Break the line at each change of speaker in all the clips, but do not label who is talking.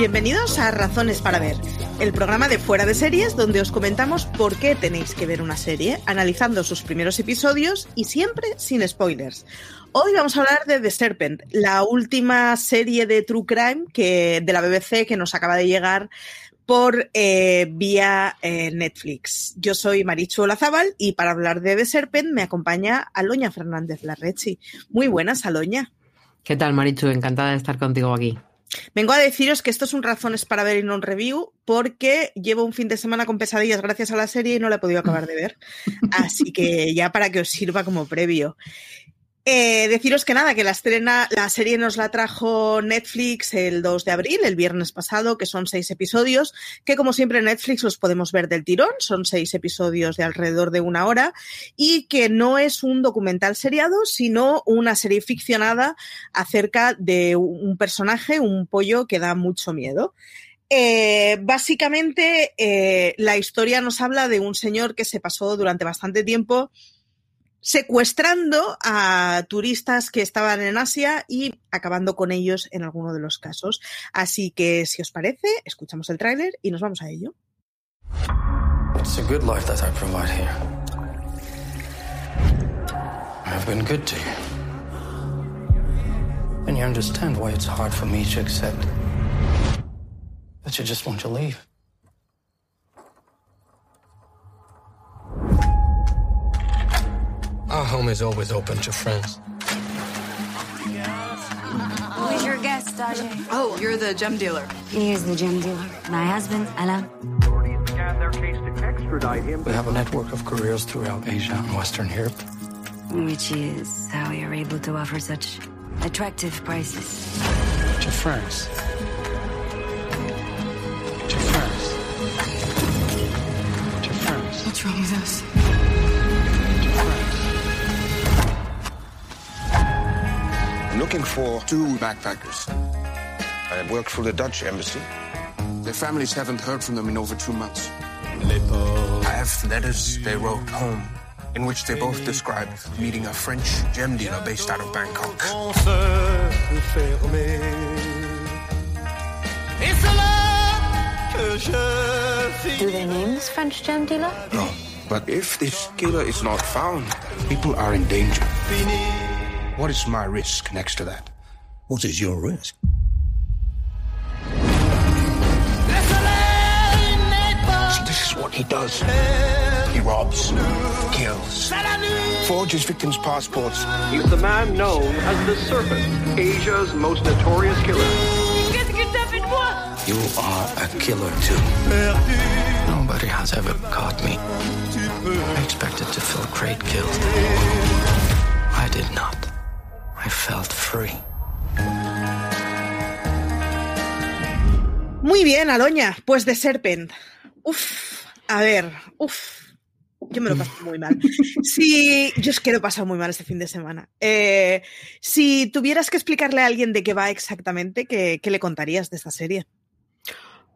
Bienvenidos a Razones para Ver, el programa de fuera de series donde os comentamos por qué tenéis que ver una serie, analizando sus primeros episodios y siempre sin spoilers. Hoy vamos a hablar de The Serpent, la última serie de True Crime que, de la BBC que nos acaba de llegar por eh, vía eh, Netflix. Yo soy Marichu Olazábal y para hablar de The Serpent me acompaña Aloña Fernández Larrechi. Muy buenas, Aloña.
¿Qué tal, Marichu? Encantada de estar contigo aquí.
Vengo a deciros que esto es un razones para ver y no un review, porque llevo un fin de semana con pesadillas gracias a la serie y no la he podido acabar de ver. Así que ya para que os sirva como previo. Eh, deciros que nada, que la estrena, la serie nos la trajo Netflix el 2 de abril, el viernes pasado, que son seis episodios, que como siempre en Netflix los podemos ver del tirón, son seis episodios de alrededor de una hora, y que no es un documental seriado, sino una serie ficcionada acerca de un personaje, un pollo que da mucho miedo. Eh, básicamente, eh, la historia nos habla de un señor que se pasó durante bastante tiempo secuestrando a turistas que estaban en Asia y acabando con ellos en alguno de los casos. Así que, si os parece, escuchamos el tráiler y nos vamos a ello.
It's a good life that I provide here. I've been good to you. And you understand why it's hard for me to accept that you just want to leave. Our home is always open to friends.
Who's your guest, Ajay?
Oh, you're the gem dealer.
He is the gem dealer. My husband, Alain.
We have a network of careers throughout Asia and Western Europe.
Which is how we are able to offer such attractive prices.
To France.
Looking for two backpackers. I work for the Dutch embassy. Their families haven't heard from them in over two months. I have letters they wrote home in which they both described meeting a French gem dealer based out of Bangkok.
Do they name this French gem dealer?
No, but if this killer is not found, people are in danger. What is my risk next to that? What is your risk? See, this is what he does. He robs, kills, forges victims' passports.
He's the man known as the Serpent, Asia's most notorious killer.
You are a killer too. Nobody has ever caught me. I expected to feel great guilt. I did not. I felt free.
Muy bien, Aloña. Pues de Serpent. Uf, a ver, uf. Yo me lo paso muy mal. Si, yo es que lo he pasado muy mal este fin de semana. Eh, si tuvieras que explicarle a alguien de qué va exactamente, ¿qué, qué le contarías de esta serie?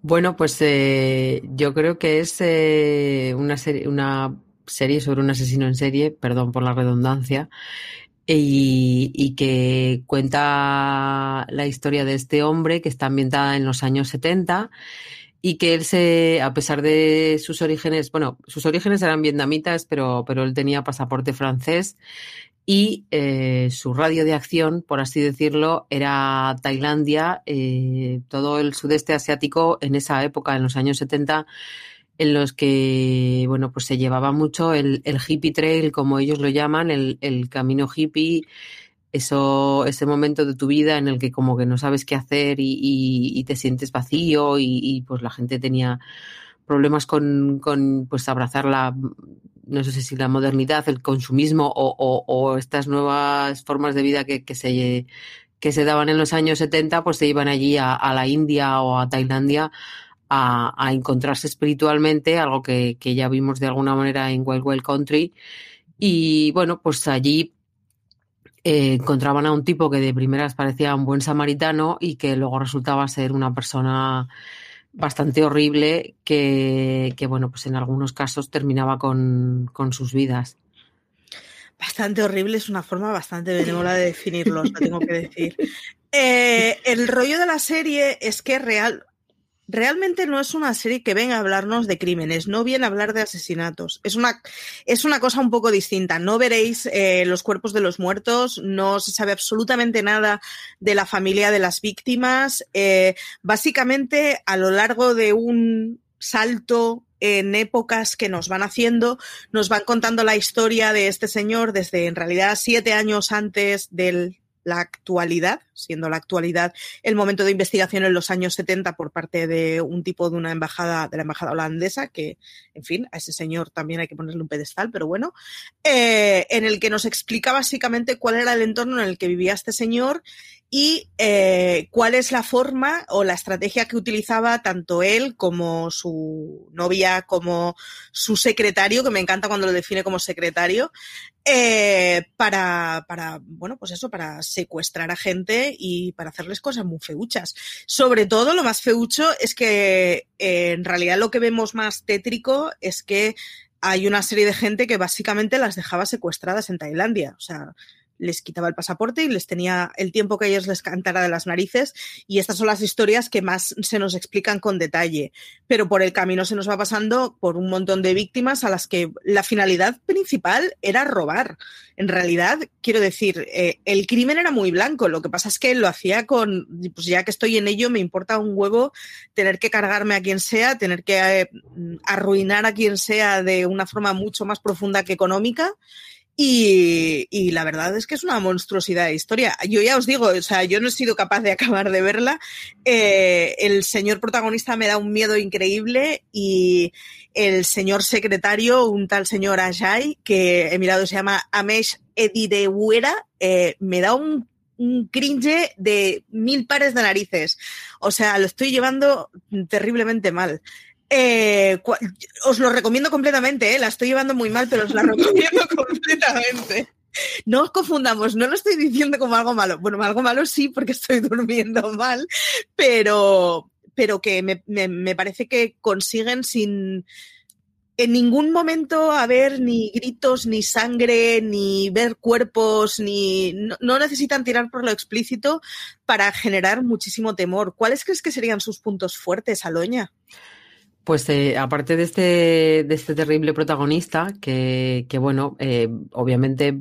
Bueno, pues eh, yo creo que es eh, una, serie, una serie sobre un asesino en serie, perdón por la redundancia, y, y, que cuenta la historia de este hombre que está ambientada en los años 70 y que él se, a pesar de sus orígenes, bueno, sus orígenes eran vietnamitas, pero, pero él tenía pasaporte francés y eh, su radio de acción, por así decirlo, era Tailandia, eh, todo el sudeste asiático en esa época, en los años 70, en los que, bueno, pues se llevaba mucho el, el hippie trail, como ellos lo llaman, el, el camino hippie, eso, ese momento de tu vida en el que como que no sabes qué hacer y, y, te sientes vacío y, y, pues la gente tenía problemas con, con pues abrazar la, no sé si la modernidad, el consumismo o, o, o estas nuevas formas de vida que, que, se, que se daban en los años 70, pues se iban allí a, a la India o a Tailandia a, a encontrarse espiritualmente, algo que, que, ya vimos de alguna manera en Wild Wild Country. Y bueno, pues allí eh, encontraban a un tipo que de primeras parecía un buen samaritano y que luego resultaba ser una persona bastante horrible que, que bueno, pues en algunos casos terminaba con, con, sus vidas.
Bastante horrible es una forma bastante benévola de definirlos, lo tengo que decir. Eh, el rollo de la serie es que real, realmente no es una serie que venga a hablarnos de crímenes, no viene a hablar de asesinatos. Es una, es una cosa un poco distinta. No veréis eh, los cuerpos de los muertos, no se sabe absolutamente nada de la familia de las víctimas. Eh, básicamente, a lo largo de un salto en épocas que nos van haciendo, nos van contando la historia de este señor desde en realidad siete años antes del la actualidad, siendo la actualidad el momento de investigación en los años 70 por parte de un tipo de una embajada, de la embajada holandesa, que, en fin, a ese señor también hay que ponerle un pedestal, pero bueno, eh, en el que nos explica básicamente cuál era el entorno en el que vivía este señor y eh, cuál es la forma o la estrategia que utilizaba tanto él como su novia, como su secretario, que me encanta cuando lo define como secretario, eh, para, para, bueno, pues eso, para secuestrar a gente y para hacerles cosas muy feuchas. Sobre todo, lo más feucho es que eh, en realidad lo que vemos más tétrico es que hay una serie de gente que básicamente las dejaba secuestradas en Tailandia. O sea, les quitaba el pasaporte y les tenía el tiempo que ellos les cantara de las narices y estas son las historias que más se nos explican con detalle. Pero por el camino se nos va pasando por un montón de víctimas a las que la finalidad principal era robar. En realidad, quiero decir, eh, el crimen era muy blanco, lo que pasa es que lo hacía con, pues ya que estoy en ello, me importa un huevo tener que cargarme a quien sea, tener que eh, arruinar a quien sea de una forma mucho más profunda que económica y, la verdad es que es una monstruosidad de historia. Yo ya os digo, o sea, yo no he sido capaz de acabar de verla. Eh, el señor protagonista me da un miedo increíble y el señor secretario, un tal señor Ajay, que he mirado se llama Amesh Edidewera, eh, me da un, un cringe de mil pares de narices. O sea, lo estoy llevando terriblemente mal. Eh, os lo recomiendo completamente, ¿eh? la estoy llevando muy mal, pero os la recomiendo completamente. No os confundamos, no lo estoy diciendo como algo malo. Bueno, algo malo sí, porque estoy durmiendo mal, pero, pero que me, me, parece que consiguen sin, en ningún momento haber ni gritos, ni sangre, ni ver cuerpos, ni no, necesitan tirar por lo explícito para generar muchísimo temor. ¿Cuáles crees que serían sus puntos fuertes, Aloña?
Pues eh, aparte de este, de este terrible protagonista, que, que bueno, eh, obviamente,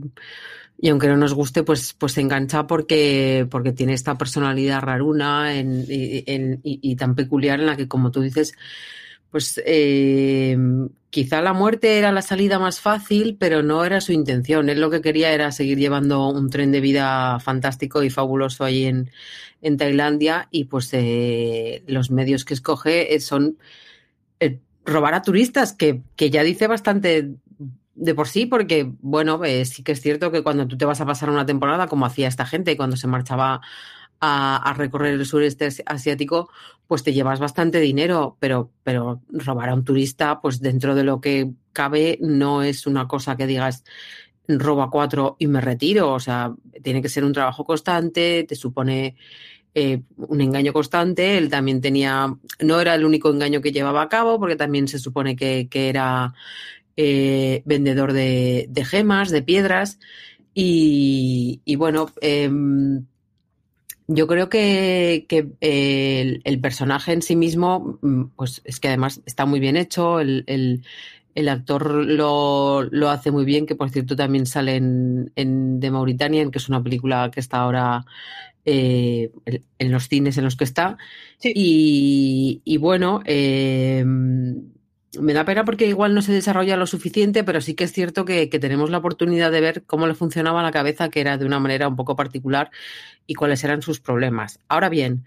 y aunque no nos guste, pues, pues se engancha porque, porque tiene esta personalidad raruna y, tan peculiar en la que, como tú dices, pues eh, quizá la muerte era la salida más fácil, pero no era su intención. Él lo que quería era seguir llevando un tren de vida fantástico y fabuloso ahí en, en Tailandia y pues eh, los medios que escoge son eh, robar a turistas, que, que, ya dice bastante de por sí, porque, bueno, eh, sí que es cierto que cuando tú te vas a pasar una temporada, como hacía esta gente cuando se marchaba a, a, recorrer el sureste asiático, pues te llevas bastante dinero, pero, pero robar a un turista, pues dentro de lo que cabe, no es una cosa que digas roba cuatro y me retiro, o sea, tiene que ser un trabajo constante, te supone eh, un engaño constante. Él también tenía, no era el único engaño que llevaba a cabo, porque también se supone que, que era eh, vendedor de, gemas, de piedras. Y, bueno, eh, yo creo que, que el, el, personaje en sí mismo, mm, pues es que además está muy bien hecho, el, el actor lo, lo, hace muy bien, que por cierto también sale en, en The Mauritanian, que es una película que está ahora eh, en los cines en los que está. Sí. Y, y, bueno, eh, me da pena porque igual no se desarrolla lo suficiente, pero sí que es cierto que, que, tenemos la oportunidad de ver cómo le funcionaba la cabeza, que era de una manera un poco particular, y cuáles eran sus problemas. Ahora bien,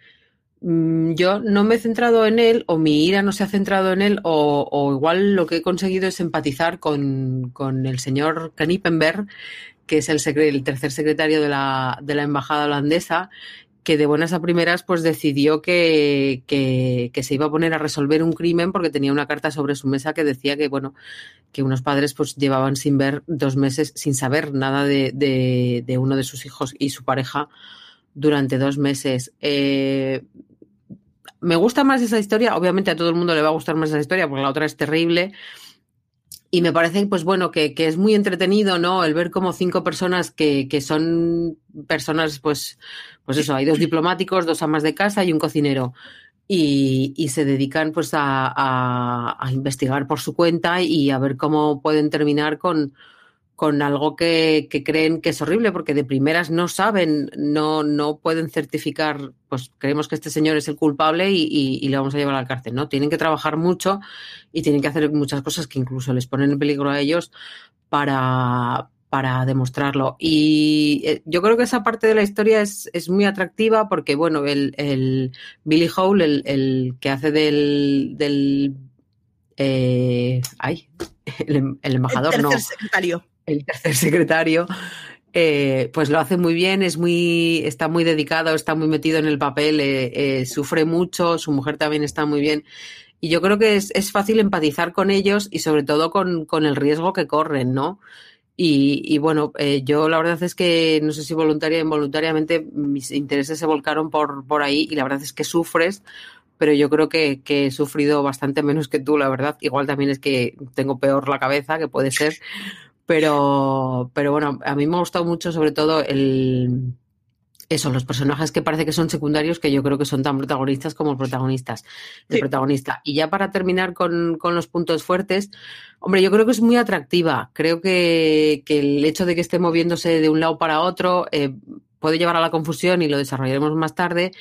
yo no me he centrado en él, o mi ira no se ha centrado en él, o, igual lo que he conseguido es empatizar con, con el señor Kanipenberg, que es el, el tercer secretario de la, de la embajada holandesa, que de buenas a primeras pues decidió que, que, que, se iba a poner a resolver un crimen porque tenía una carta sobre su mesa que decía que bueno que unos padres pues llevaban sin ver dos meses sin saber nada de, de, de uno de sus hijos y su pareja durante dos meses eh, me gusta más esa historia obviamente a todo el mundo le va a gustar más esa historia porque la otra es terrible y me parece, pues bueno, que, que, es muy entretenido, ¿no? El ver como cinco personas que, que son personas, pues, pues eso, hay dos diplomáticos, dos amas de casa y un cocinero. Y, y se dedican pues a, a, a, investigar por su cuenta y a ver cómo pueden terminar con, con algo que, que, creen que es horrible, porque de primeras no saben, no, no pueden certificar, pues creemos que este señor es el culpable y, y, y, le vamos a llevar a la cárcel, ¿no? Tienen que trabajar mucho y tienen que hacer muchas cosas que incluso les ponen en peligro a ellos para, para demostrarlo. Y eh, yo creo que esa parte de la historia es, es muy atractiva porque, bueno, el, el Billy Hole, el, el, que hace del, del eh, ay, el, el embajador,
el
no.
secretario
el tercer secretario, eh, pues lo hace muy bien, es muy, está muy dedicado, está muy metido en el papel, eh, eh, sufre mucho, su mujer también está muy bien. Y yo creo que es, es fácil empatizar con ellos y sobre todo con, con el riesgo que corren, ¿no? Y, y bueno, eh, yo la verdad es que no sé si voluntaria o involuntariamente mis intereses se volcaron por, por ahí y la verdad es que sufres, pero yo creo que, que, he sufrido bastante menos que tú, la verdad. Igual también es que tengo peor la cabeza, que puede ser, pero, pero bueno, a mí me ha gustado mucho sobre todo el, eso, los personajes que parece que son secundarios, que yo creo que son tan protagonistas como protagonistas, el sí. protagonista. Y ya para terminar con, con, los puntos fuertes, hombre, yo creo que es muy atractiva. Creo que, que el hecho de que esté moviéndose de un lado para otro eh, puede llevar a la confusión y lo desarrollaremos más tarde.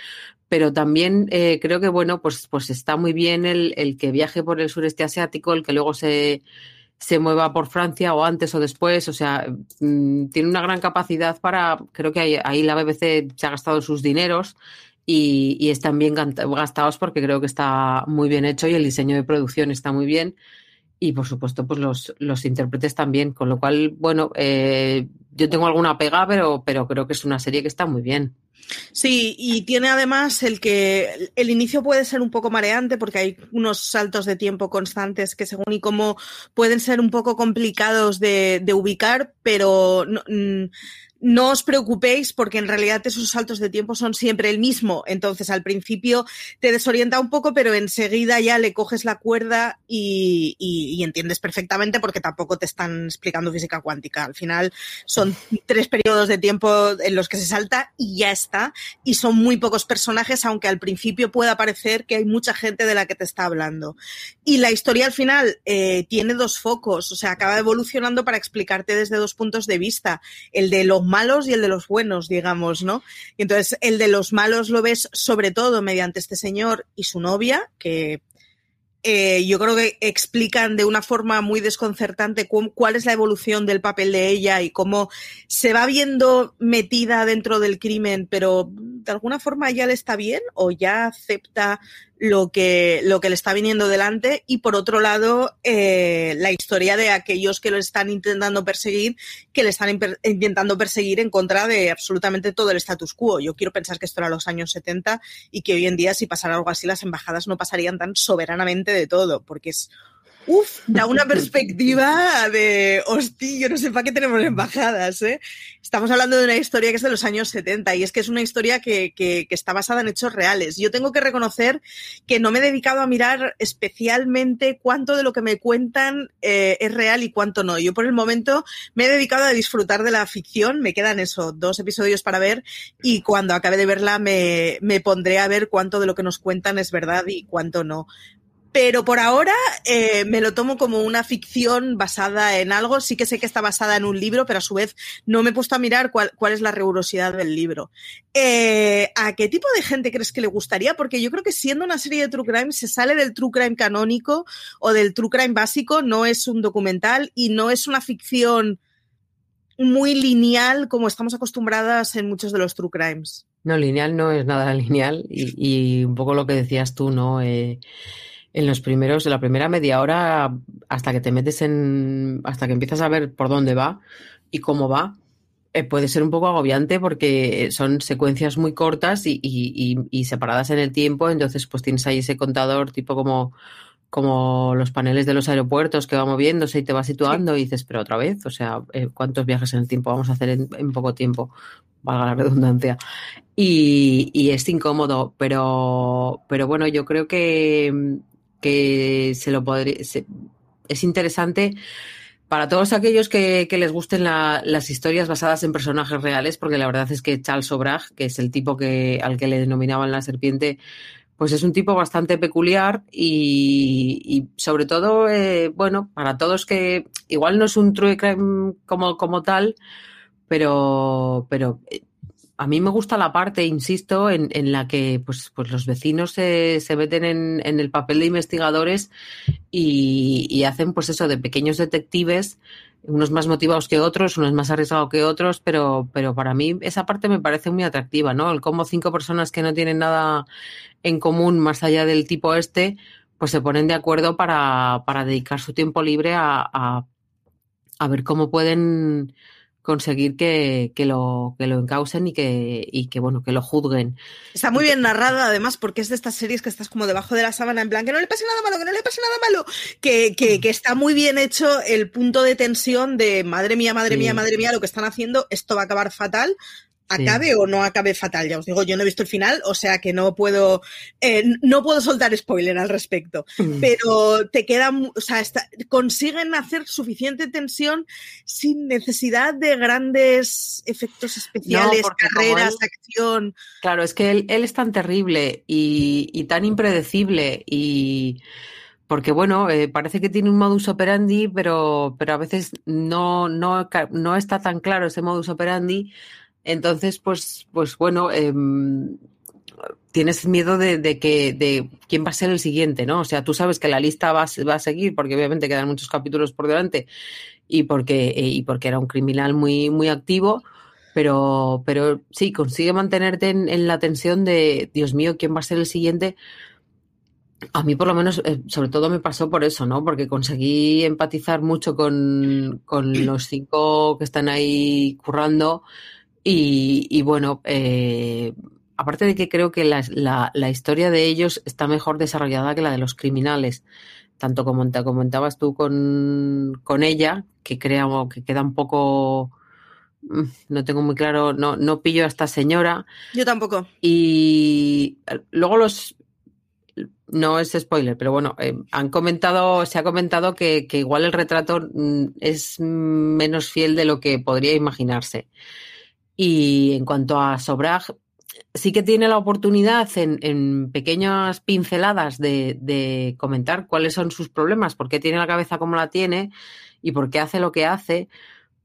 Pero también eh, creo que, bueno, pues, pues está muy bien el, el que viaje por el sureste asiático, el que luego se, se mueva por Francia o antes o después. O sea, mmm, tiene una gran capacidad para, creo que ahí, ahí, la BBC se ha gastado sus dineros y, y, están bien gastados porque creo que está muy bien hecho y el diseño de producción está muy bien. Y por supuesto, pues los, los intérpretes también. Con lo cual, bueno, eh, yo tengo alguna pega, pero, pero creo que es una serie que está muy bien.
Sí, y tiene además el que el inicio puede ser un poco mareante porque hay unos saltos de tiempo constantes que según y cómo pueden ser un poco complicados de, de ubicar, pero no, mm, no os preocupéis porque en realidad esos saltos de tiempo son siempre el mismo. Entonces al principio te desorienta un poco, pero enseguida ya le coges la cuerda y, y, y, entiendes perfectamente porque tampoco te están explicando física cuántica. Al final son tres periodos de tiempo en los que se salta y ya está. Y son muy pocos personajes, aunque al principio pueda parecer que hay mucha gente de la que te está hablando. Y la historia al final eh, tiene dos focos, o sea, acaba evolucionando para explicarte desde dos puntos de vista. El de los malos y el de los buenos, digamos, ¿no? Y entonces el de los malos lo ves sobre todo mediante este señor y su novia, que eh, yo creo que explican de una forma muy desconcertante cuál es la evolución del papel de ella y cómo se va viendo metida dentro del crimen, pero de alguna forma ya le está bien o ya acepta lo que, lo que le está viniendo delante y por otro lado eh, la historia de aquellos que lo están intentando perseguir, que le están intentando perseguir en contra de absolutamente todo el status quo. Yo quiero pensar que esto era los años 70 y que hoy en día si pasara algo así las embajadas no pasarían tan soberanamente de todo, porque es Uf, da una perspectiva de, hostia, yo no sé para qué tenemos embajadas, ¿eh? Estamos hablando de una historia que es de los años 70 y es que es una historia que, está basada en hechos reales. Yo tengo que reconocer que no me he dedicado a mirar especialmente cuánto de lo que me cuentan eh, es real y cuánto no. Yo por el momento me he dedicado a disfrutar de la ficción, me quedan eso, dos episodios para ver y cuando acabe de verla me pondré a ver cuánto de lo que nos cuentan es verdad y cuánto no pero por ahora eh, me lo tomo como una ficción basada en algo. Sí que sé que está basada en un libro, pero a su vez no me he puesto a mirar cuál, es la rigurosidad del libro. Eh, ¿A qué tipo de gente crees que le gustaría? Porque yo creo que siendo una serie de True Crime se sale del True Crime canónico o del True Crime básico, no es un documental y no es una ficción muy lineal como estamos acostumbradas en muchos de los True Crimes.
No, lineal no es nada lineal y, y un poco lo que decías tú, ¿no? Eh, en los primeros, en la primera media hora, hasta que te metes en, hasta que empiezas a ver por dónde va y cómo va, eh, puede ser un poco agobiante porque son secuencias muy cortas y, y, y, separadas en el tiempo, entonces pues tienes ahí ese contador tipo como, como los paneles de los aeropuertos que va moviéndose y te va situando sí. y dices, pero otra vez, o sea, eh, ¿cuántos viajes en el tiempo vamos a hacer en, en poco tiempo? Valga la redundancia. Y, y, es incómodo, pero, pero bueno, yo creo que, que se lo podría, se, es interesante para todos aquellos que, les gusten la, las historias basadas en personajes reales, porque la verdad es que Charles Sobrag, que es el tipo que, al que le denominaban la serpiente, pues es un tipo bastante peculiar y, sobre todo, eh, bueno, para todos que igual no es un true crime como, como tal, pero, pero a mí me gusta la parte, insisto, en, en la que pues, pues los vecinos se, se meten en, en, el papel de investigadores y, y, hacen pues eso de pequeños detectives, unos más motivados que otros, unos más arriesgados que otros, pero, pero para mí esa parte me parece muy atractiva, ¿no? El cómo cinco personas que no tienen nada en común más allá del tipo este, pues se ponen de acuerdo para, para dedicar su tiempo libre a, a, a ver cómo pueden conseguir que, que, lo, que lo encausen y que, y que, bueno, que lo juzguen.
Está muy bien narrada, además, porque es de estas series que estás como debajo de la sábana, en plan, que no le pase nada malo, que no le pase nada malo, que, que, que está muy bien hecho el punto de tensión de, madre mía, madre sí. mía, madre mía, lo que están haciendo, esto va a acabar fatal, acabe sí. o no acabe fatal. Ya os digo, yo no he visto el final, o sea que no puedo, eh, no puedo soltar spoiler al respecto. Mm. Pero te queda, o sea, está, consiguen hacer suficiente tensión sin necesidad de grandes efectos especiales, no, carreras, él, acción.
Claro, es que él, él es tan terrible y, y, tan impredecible y porque bueno, eh, parece que tiene un modus operandi, pero, pero a veces no, no, no está tan claro ese modus operandi entonces, pues, pues bueno, eh, tienes miedo de, que de quién va a ser el siguiente, ¿no? O sea, tú sabes que la lista va, a seguir porque obviamente quedan muchos capítulos por delante y porque, eh, y porque era un criminal muy, muy activo, pero, pero sí, consigue mantenerte en, en, la tensión de, Dios mío, ¿quién va a ser el siguiente? A mí por lo menos, eh, sobre todo me pasó por eso, ¿no? Porque conseguí empatizar mucho con, con los cinco que están ahí currando y, y bueno, eh, aparte de que creo que la, la, la, historia de ellos está mejor desarrollada que la de los criminales, tanto como te comentabas tú con, con ella, que creo que queda un poco mm, no tengo muy claro, no, no pillo a esta señora.
Yo tampoco.
Y luego los no es spoiler, pero bueno, eh, han comentado, se ha comentado que, que igual el retrato mm, es menos fiel de lo que podría imaginarse. Y en cuanto a Sobrag, sí que tiene la oportunidad en, en pequeñas pinceladas de, de, comentar cuáles son sus problemas, por qué tiene la cabeza como la tiene y por qué hace lo que hace,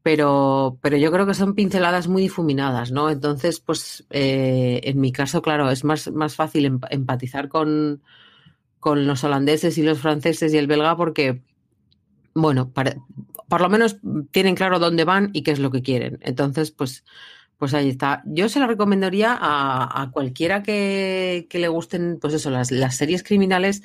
pero, pero yo creo que son pinceladas muy difuminadas, ¿no? Entonces, pues eh, en mi caso, claro, es más, más fácil em, empatizar con, con los holandeses y los franceses y el belga porque, bueno, para, por lo menos tienen claro dónde van y qué es lo que quieren. Entonces, pues pues ahí está. Yo se lo recomendaría a, cualquiera que, le gusten, pues eso, las, las series criminales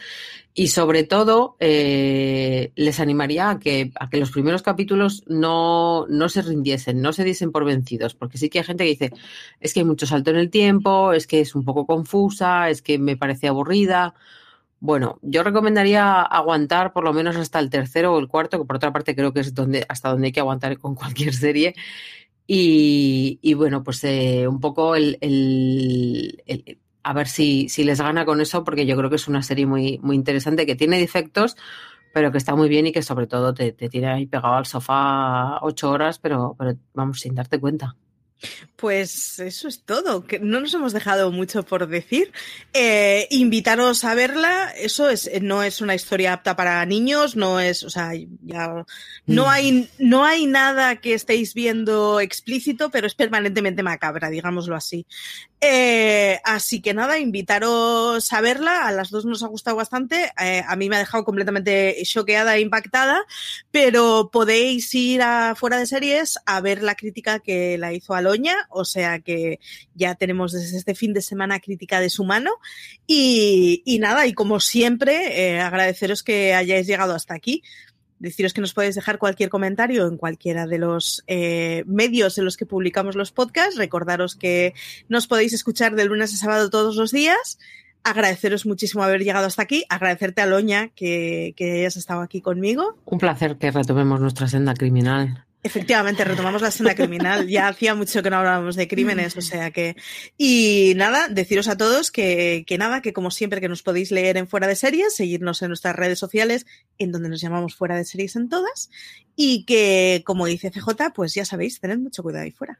y sobre todo eh, les animaría a que, a que los primeros capítulos no, no se rindiesen, no se diesen por vencidos, porque sí que hay gente que dice, es que hay mucho salto en el tiempo, es que es un poco confusa, es que me parece aburrida. Bueno, yo recomendaría aguantar por lo menos hasta el tercero o el cuarto, que por otra parte creo que es donde, hasta donde hay que aguantar con cualquier serie. Y, y bueno, pues eh, un poco el, a ver si, si les gana con eso, porque yo creo que es una serie muy, muy interesante, que tiene defectos, pero que está muy bien y que sobre todo te, te tiene ahí pegado al sofá ocho horas, pero, pero vamos, sin darte cuenta.
Pues eso es todo, que no nos hemos dejado mucho por decir. Eh, invitaros a verla, eso es, no es una historia apta para niños, no es, o sea, ya no hay, no hay nada que estéis viendo explícito, pero es permanentemente macabra, digámoslo así. Eh, así que nada, invitaros a verla, a las dos nos ha gustado bastante, eh, a mí me ha dejado completamente choqueada e impactada, pero podéis ir a fuera de series a ver la crítica que la hizo Aloña, o sea que ya tenemos desde este fin de semana crítica de su mano. Y, nada, y como siempre, eh, agradeceros que hayáis llegado hasta aquí deciros que nos podéis dejar cualquier comentario en cualquiera de los eh, medios en los que publicamos los podcasts. Recordaros que nos podéis escuchar de lunes a sábado todos los días. Agradeceros muchísimo haber llegado hasta aquí. Agradecerte a Loña que, que hayas estado aquí conmigo.
Un placer que retomemos nuestra senda criminal.
Efectivamente, retomamos la escena criminal. Ya hacía mucho que no hablábamos de crímenes, o sea que. Y nada, deciros a todos que, que, nada, que como siempre que nos podéis leer en Fuera de Series, seguirnos en nuestras redes sociales, en donde nos llamamos Fuera de Series en todas, y que, como dice CJ, pues ya sabéis, tened mucho cuidado ahí fuera.